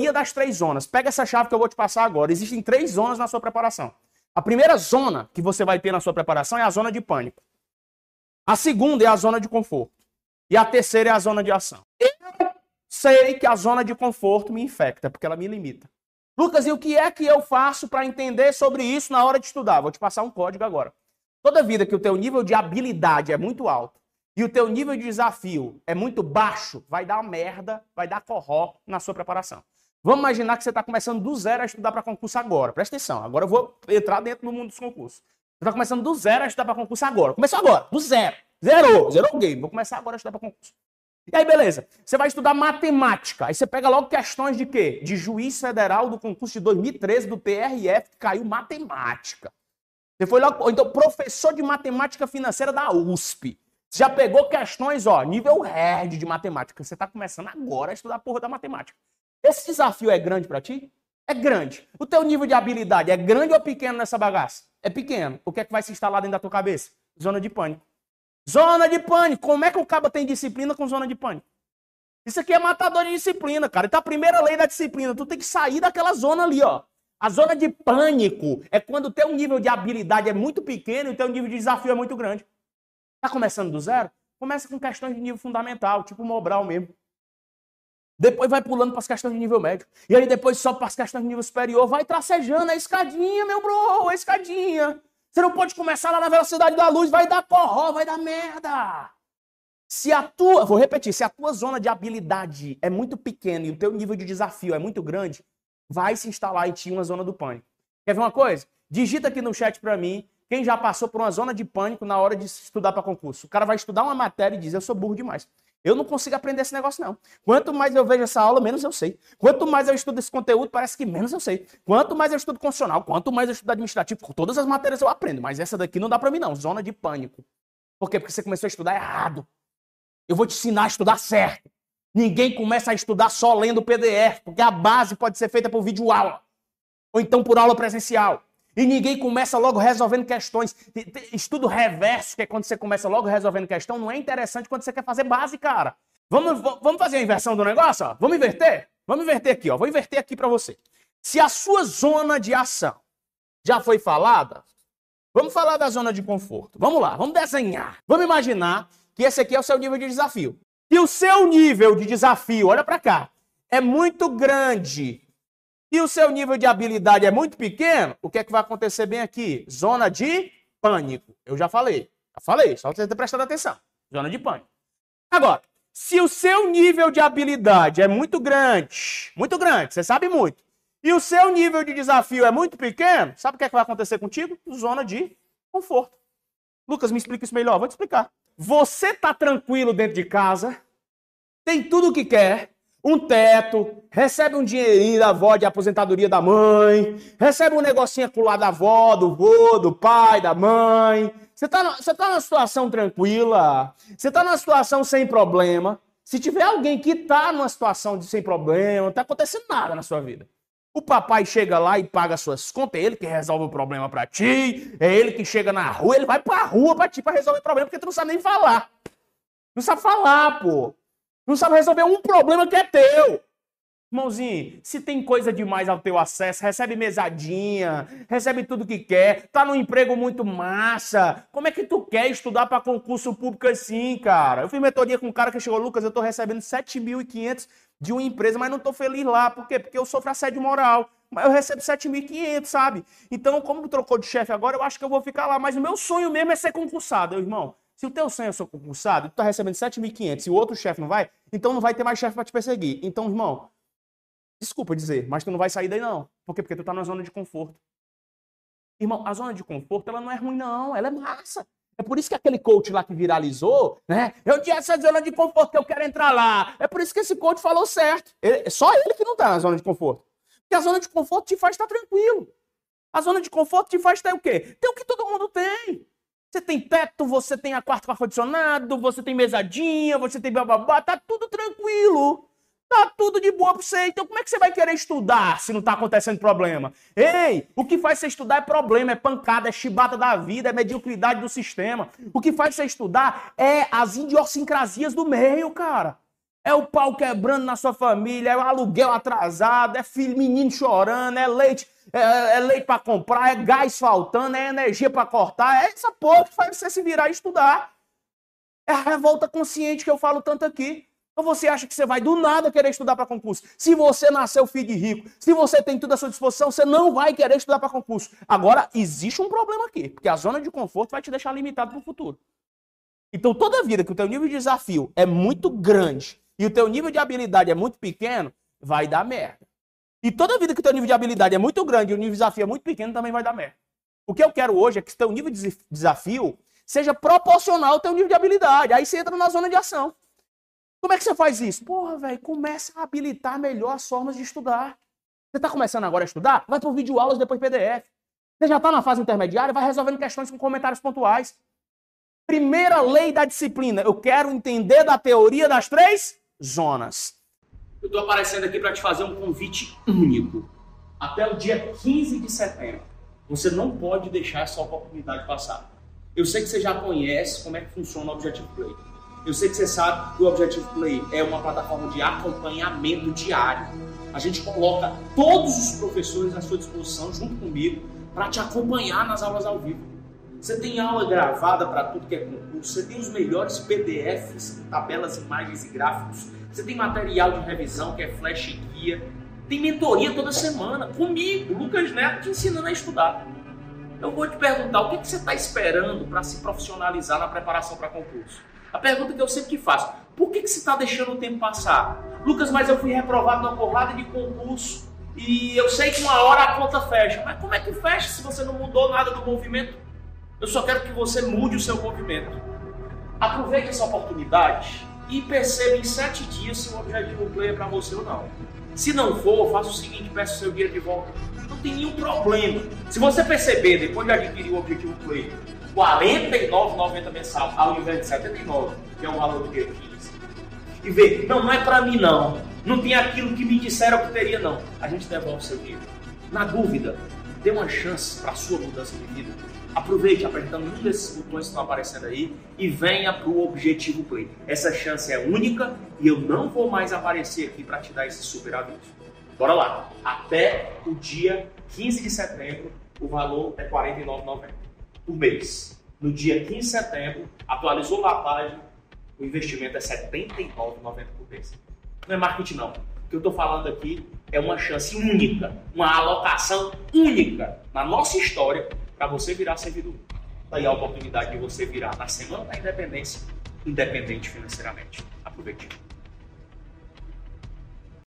teoria das três zonas. Pega essa chave que eu vou te passar agora. Existem três zonas na sua preparação. A primeira zona que você vai ter na sua preparação é a zona de pânico. A segunda é a zona de conforto. E a terceira é a zona de ação. Eu sei que a zona de conforto me infecta, porque ela me limita. Lucas, e o que é que eu faço para entender sobre isso na hora de estudar? Vou te passar um código agora. Toda vida que o teu nível de habilidade é muito alto e o teu nível de desafio é muito baixo, vai dar merda, vai dar corró na sua preparação. Vamos imaginar que você está começando do zero a estudar para concurso agora. Presta atenção, agora eu vou entrar dentro do mundo dos concursos. Você está começando do zero a estudar para concurso agora. Começou agora, do zero. Zerou, zerou o game. Vou começar agora a estudar para concurso. E aí, beleza. Você vai estudar matemática. Aí você pega logo questões de quê? De juiz federal do concurso de 2013 do TRF, que caiu matemática. Você foi logo, então, professor de matemática financeira da USP. Você já pegou questões, ó, nível hard de matemática. Você está começando agora a estudar a porra da matemática. Esse desafio é grande para ti? É grande. O teu nível de habilidade é grande ou pequeno nessa bagaça? É pequeno. O que é que vai se instalar dentro da tua cabeça? Zona de pânico. Zona de pânico. Como é que o cabo tem disciplina com zona de pânico? Isso aqui é matador de disciplina, cara. Então a primeira lei da disciplina, tu tem que sair daquela zona ali, ó. A zona de pânico é quando o teu nível de habilidade é muito pequeno e o teu nível de desafio é muito grande. Tá começando do zero? Começa com questões de nível fundamental, tipo Mobral mesmo. Depois vai pulando para as questões de nível médio. E aí depois sobe para as questões de nível superior. Vai tracejando a escadinha, meu bro, a escadinha. Você não pode começar lá na velocidade da luz, vai dar porró, vai dar merda. Se a tua, vou repetir, se a tua zona de habilidade é muito pequena e o teu nível de desafio é muito grande, vai se instalar em ti uma zona do pânico. Quer ver uma coisa? Digita aqui no chat para mim quem já passou por uma zona de pânico na hora de estudar para concurso. O cara vai estudar uma matéria e diz: Eu sou burro demais. Eu não consigo aprender esse negócio, não. Quanto mais eu vejo essa aula, menos eu sei. Quanto mais eu estudo esse conteúdo, parece que menos eu sei. Quanto mais eu estudo constitucional, quanto mais eu estudo administrativo, todas as matérias eu aprendo. Mas essa daqui não dá para mim, não. Zona de pânico. Por quê? Porque você começou a estudar errado. Eu vou te ensinar a estudar certo. Ninguém começa a estudar só lendo PDF, porque a base pode ser feita por vídeo aula. Ou então por aula presencial. E ninguém começa logo resolvendo questões. Estudo reverso, que é quando você começa logo resolvendo questão, não é interessante quando você quer fazer base, cara. Vamos, vamos fazer a inversão do negócio? Ó? Vamos inverter? Vamos inverter aqui, ó. Vou inverter aqui para você. Se a sua zona de ação já foi falada, vamos falar da zona de conforto. Vamos lá, vamos desenhar. Vamos imaginar que esse aqui é o seu nível de desafio. E o seu nível de desafio, olha para cá, é muito grande e o seu nível de habilidade é muito pequeno, o que é que vai acontecer bem aqui? Zona de pânico. Eu já falei. Já falei, só você ter prestado atenção. Zona de pânico. Agora, se o seu nível de habilidade é muito grande, muito grande, você sabe muito, e o seu nível de desafio é muito pequeno, sabe o que, é que vai acontecer contigo? Zona de conforto. Lucas, me explica isso melhor. Vou te explicar. Você tá tranquilo dentro de casa, tem tudo o que quer, um teto, recebe um dinheirinho da avó de aposentadoria da mãe, recebe um negocinho lá da avó, do vô, do pai, da mãe. Você está você tá numa situação tranquila, você está numa situação sem problema. Se tiver alguém que está numa situação de sem problema, não está acontecendo nada na sua vida. O papai chega lá e paga suas contas, é ele que resolve o problema para ti, é ele que chega na rua, ele vai para a rua para ti para resolver o problema, porque tu não sabe nem falar. Não sabe falar, pô. Não sabe resolver um problema que é teu. Irmãozinho, se tem coisa demais ao teu acesso, recebe mesadinha, recebe tudo que quer, tá num emprego muito massa. Como é que tu quer estudar para concurso público assim, cara? Eu fiz mentoria com um cara que chegou, Lucas, eu tô recebendo 7.500 de uma empresa, mas não tô feliz lá. Por quê? Porque eu sofro assédio moral. Mas eu recebo 7.500, sabe? Então, como trocou de chefe agora, eu acho que eu vou ficar lá. Mas o meu sonho mesmo é ser concursado, irmão. Se o teu sonho é ser concursado, tu tá recebendo 7.500 e o outro chefe não vai, então não vai ter mais chefe para te perseguir. Então, irmão, desculpa dizer, mas tu não vai sair daí não. Por quê? Porque tu tá na zona de conforto. Irmão, a zona de conforto, ela não é ruim não, ela é massa. É por isso que aquele coach lá que viralizou, né? Eu tinha essa zona de conforto que eu quero entrar lá. É por isso que esse coach falou certo. Ele, só ele que não tá na zona de conforto. Porque a zona de conforto te faz estar tranquilo. A zona de conforto te faz ter o quê? Ter o que todo mundo tem. Você tem teto, você tem a quarto ar-condicionado, você tem mesadinha, você tem bababá, tá tudo tranquilo. Tá tudo de boa pra você. Então como é que você vai querer estudar se não tá acontecendo problema? Ei, o que faz você estudar é problema, é pancada, é chibata da vida, é mediocridade do sistema. O que faz você estudar é as idiosincrasias do meio, cara. É o pau quebrando na sua família, é o aluguel atrasado, é filho, menino chorando, é leite, é, é leite para comprar, é gás faltando, é energia para cortar, é essa porra que faz você se virar e estudar. É a revolta consciente que eu falo tanto aqui. Ou você acha que você vai do nada querer estudar para concurso? Se você nasceu filho de rico, se você tem tudo à sua disposição, você não vai querer estudar para concurso. Agora, existe um problema aqui, porque a zona de conforto vai te deixar limitado para o futuro. Então, toda vida que o teu nível de desafio é muito grande e o teu nível de habilidade é muito pequeno, vai dar merda. E toda vida que o teu nível de habilidade é muito grande e o nível de desafio é muito pequeno, também vai dar merda. O que eu quero hoje é que o teu nível de desafio seja proporcional ao teu nível de habilidade. Aí você entra na zona de ação. Como é que você faz isso? Porra, velho, começa a habilitar melhor as formas de estudar. Você está começando agora a estudar? Vai para vídeo aulas, depois PDF. Você já está na fase intermediária, vai resolvendo questões com comentários pontuais. Primeira lei da disciplina. Eu quero entender da teoria das três zonas. Eu estou aparecendo aqui para te fazer um convite único. Até o dia 15 de setembro. Você não pode deixar essa oportunidade passar. Eu sei que você já conhece como é que funciona o Objective Play. Eu sei que você sabe que o Objective Play é uma plataforma de acompanhamento diário. A gente coloca todos os professores à sua disposição, junto comigo, para te acompanhar nas aulas ao vivo. Você tem aula gravada para tudo que é concurso, você tem os melhores PDFs, tabelas, imagens e gráficos, você tem material de revisão que é flash guia, tem mentoria toda semana comigo, Lucas Neto, te ensinando a estudar. Eu vou te perguntar, o que, que você está esperando para se profissionalizar na preparação para concurso? A pergunta que eu sempre faço, por que, que você está deixando o tempo passar? Lucas, mas eu fui reprovado numa porrada de concurso e eu sei que uma hora a conta fecha. Mas como é que fecha se você não mudou nada do movimento? Eu só quero que você mude o seu movimento. Aproveite essa oportunidade e perceba em sete dias se o objetivo play é para você ou não. Se não for, faça o seguinte, peça o seu dinheiro de volta. Não tem nenhum problema. Se você perceber, depois de adquirir o objetivo play, 49,90 mensal, ao invés de 79, que é o valor do dia 15. E vê, não, não é para mim não. Não tem aquilo que me disseram que teria não. A gente devolve o seu dinheiro. Na dúvida, dê uma chance para a sua mudança de vida. Aproveite apertando um desses botões que estão aparecendo aí e venha para o Objetivo Play. Essa chance é única e eu não vou mais aparecer aqui para te dar esse super aviso. Bora lá! Até o dia 15 de setembro, o valor é R$ 49,90 por mês. No dia 15 de setembro, atualizou a página, o investimento é R$ 79,90 por mês. Não é marketing não. O que eu estou falando aqui é uma chance única, uma alocação única na nossa história para você virar servidor. Daí a oportunidade de você virar na semana da independência, independente financeiramente. Aproveite.